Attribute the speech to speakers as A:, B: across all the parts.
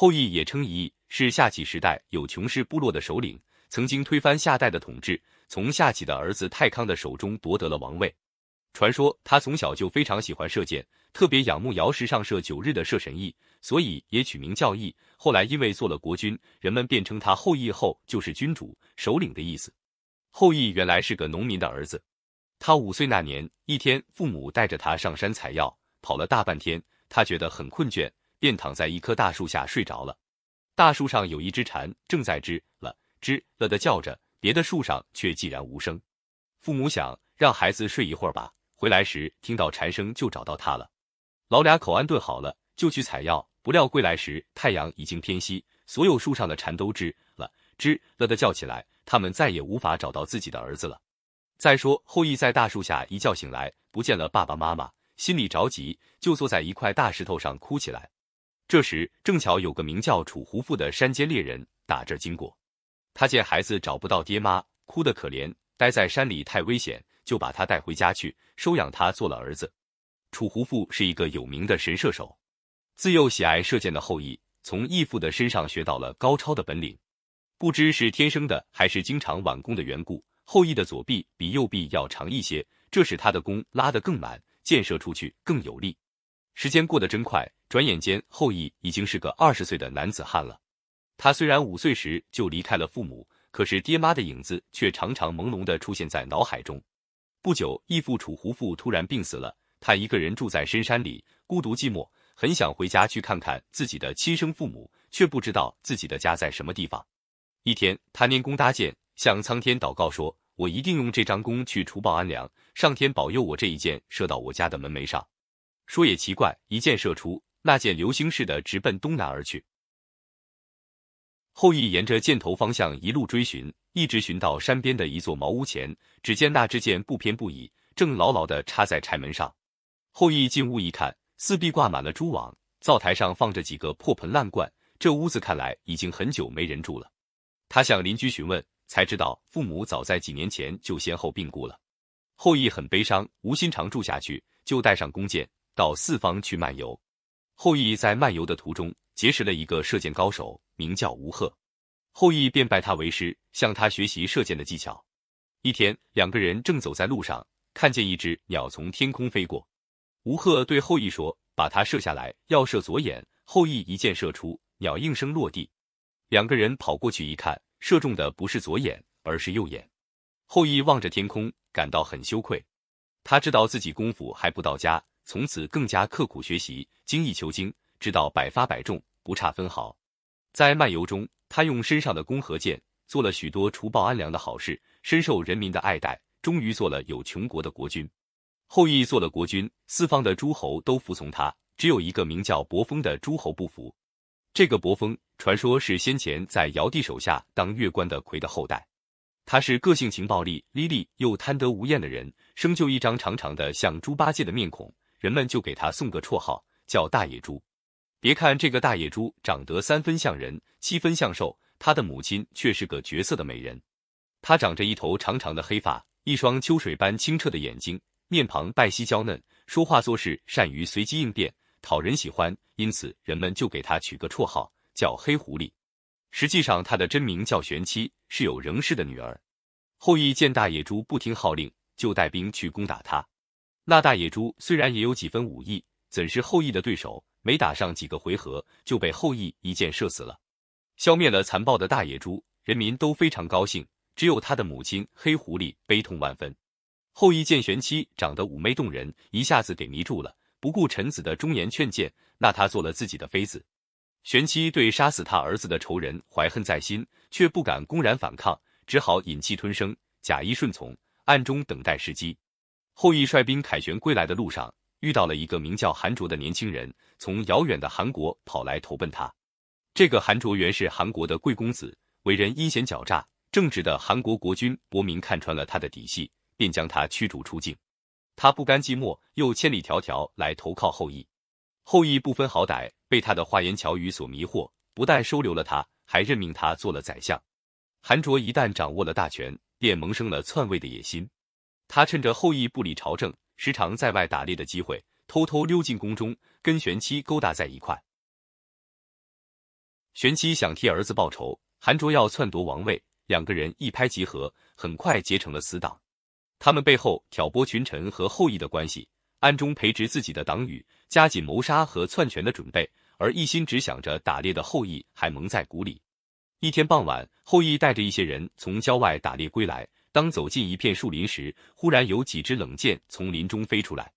A: 后羿也称夷，是夏启时代有穷氏部落的首领，曾经推翻夏代的统治，从夏启的儿子太康的手中夺得了王位。传说他从小就非常喜欢射箭，特别仰慕尧时上射九日的射神羿，所以也取名叫羿。后来因为做了国君，人们便称他后羿后，就是君主、首领的意思。后羿原来是个农民的儿子，他五岁那年，一天，父母带着他上山采药，跑了大半天，他觉得很困倦。便躺在一棵大树下睡着了。大树上有一只蝉，正在吱了吱了的叫着，别的树上却寂然无声。父母想让孩子睡一会儿吧，回来时听到蝉声就找到他了。老俩口安顿好了，就去采药。不料归来时，太阳已经偏西，所有树上的蝉都吱了吱了的叫起来，他们再也无法找到自己的儿子了。再说后羿在大树下一觉醒来，不见了爸爸妈妈，心里着急，就坐在一块大石头上哭起来。这时正巧有个名叫楚胡父的山间猎人打这经过，他见孩子找不到爹妈，哭得可怜，待在山里太危险，就把他带回家去收养他做了儿子。楚胡父是一个有名的神射手，自幼喜爱射箭的后羿，从义父的身上学到了高超的本领。不知是天生的还是经常晚弓的缘故，后羿的左臂比右臂要长一些，这使他的弓拉得更满，箭射出去更有力。时间过得真快，转眼间后羿已经是个二十岁的男子汉了。他虽然五岁时就离开了父母，可是爹妈的影子却常常朦胧地出现在脑海中。不久，义父楚胡父突然病死了，他一个人住在深山里，孤独寂寞，很想回家去看看自己的亲生父母，却不知道自己的家在什么地方。一天，他拈弓搭箭，向苍天祷告说：“我一定用这张弓去除暴安良，上天保佑我这一箭射到我家的门楣上。”说也奇怪，一箭射出，那箭流星似的直奔东南而去。后羿沿着箭头方向一路追寻，一直寻到山边的一座茅屋前，只见那支箭不偏不倚，正牢牢地插在柴门上。后羿进屋一看，四壁挂满了蛛网，灶台上放着几个破盆烂罐，这屋子看来已经很久没人住了。他向邻居询问，才知道父母早在几年前就先后病故了。后羿很悲伤，无心常住下去，就带上弓箭。到四方去漫游，后羿在漫游的途中结识了一个射箭高手，名叫吴贺。后羿便拜他为师，向他学习射箭的技巧。一天，两个人正走在路上，看见一只鸟从天空飞过。吴贺对后羿说：“把它射下来，要射左眼。”后羿一箭射出，鸟应声落地。两个人跑过去一看，射中的不是左眼，而是右眼。后羿望着天空，感到很羞愧。他知道自己功夫还不到家。从此更加刻苦学习，精益求精，直到百发百中，不差分毫。在漫游中，他用身上的弓和箭做了许多除暴安良的好事，深受人民的爱戴，终于做了有穷国的国君。后羿做了国君，四方的诸侯都服从他，只有一个名叫伯封的诸侯不服。这个伯封，传说是先前在尧帝手下当乐官的魁的后代。他是个性情暴戾、厉厉又贪得无厌的人，生就一张长长的像猪八戒的面孔。人们就给他送个绰号，叫大野猪。别看这个大野猪长得三分像人，七分像兽，他的母亲却是个绝色的美人。她长着一头长长的黑发，一双秋水般清澈的眼睛，面庞白皙娇嫩，说话做事善于随机应变，讨人喜欢。因此，人们就给他取个绰号，叫黑狐狸。实际上，他的真名叫玄七，是有仍氏的女儿。后羿见大野猪不听号令，就带兵去攻打他。那大野猪虽然也有几分武艺，怎是后羿的对手？没打上几个回合，就被后羿一箭射死了，消灭了残暴的大野猪，人民都非常高兴。只有他的母亲黑狐狸悲痛万分。后羿见玄妻长得妩媚动人，一下子给迷住了，不顾臣子的忠言劝谏，纳她做了自己的妃子。玄妻对杀死他儿子的仇人怀恨在心，却不敢公然反抗，只好忍气吞声，假意顺从，暗中等待时机。后羿率兵凯旋归来的路上，遇到了一个名叫韩卓的年轻人，从遥远的韩国跑来投奔他。这个韩卓原是韩国的贵公子，为人阴险狡诈，正直的韩国国君伯明看穿了他的底细，便将他驱逐出境。他不甘寂寞，又千里迢迢来投靠后羿。后羿不分好歹，被他的花言巧语所迷惑，不但收留了他，还任命他做了宰相。韩卓一旦掌握了大权，便萌生了篡位的野心。他趁着后羿不理朝政，时常在外打猎的机会，偷偷溜进宫中，跟玄妻勾搭在一块。玄妻想替儿子报仇，韩卓要篡夺王位，两个人一拍即合，很快结成了死党。他们背后挑拨群臣和后羿的关系，暗中培植自己的党羽，加紧谋杀和篡权的准备。而一心只想着打猎的后羿还蒙在鼓里。一天傍晚，后羿带着一些人从郊外打猎归来，当走进一片树林时，忽然有几支冷箭从林中飞出来。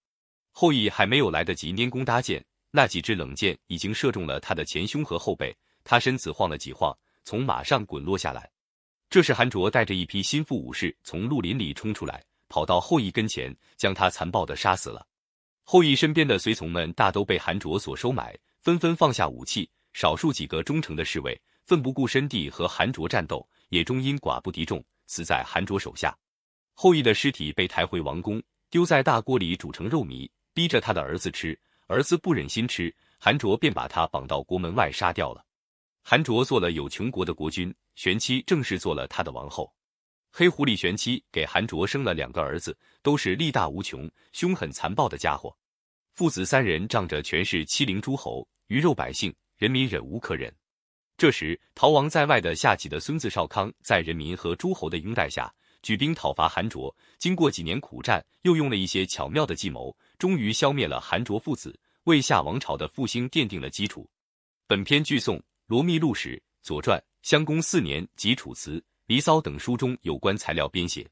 A: 后羿还没有来得及拈弓搭箭，那几支冷箭已经射中了他的前胸和后背，他身子晃了几晃，从马上滚落下来。这时，韩卓带着一批心腹武士从绿林里冲出来，跑到后羿跟前，将他残暴的杀死了。后羿身边的随从们大都被韩卓所收买。纷纷放下武器，少数几个忠诚的侍卫奋不顾身地和韩卓战斗，也终因寡不敌众，死在韩卓手下。后羿的尸体被抬回王宫，丢在大锅里煮成肉糜，逼着他的儿子吃。儿子不忍心吃，韩卓便把他绑到国门外杀掉了。韩卓做了有穷国的国君，玄妻正式做了他的王后。黑狐狸玄妻给韩卓生了两个儿子，都是力大无穷、凶狠残暴的家伙。父子三人仗着权势欺凌诸侯。鱼肉百姓，人民忍无可忍。这时，逃亡在外的夏启的孙子少康，在人民和诸侯的拥戴下，举兵讨伐韩卓。经过几年苦战，又用了一些巧妙的计谋，终于消灭了韩卓父子，为夏王朝的复兴奠定了基础。本篇据宋《罗密录史》《左传》《襄公四年》及《楚辞》《离骚》等书中有关材料编写。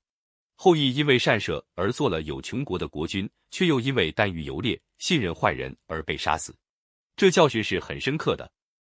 A: 后羿因为善射而做了有穷国的国君，却又因为耽于游猎、信任坏人而被杀死。这教训是很深刻的。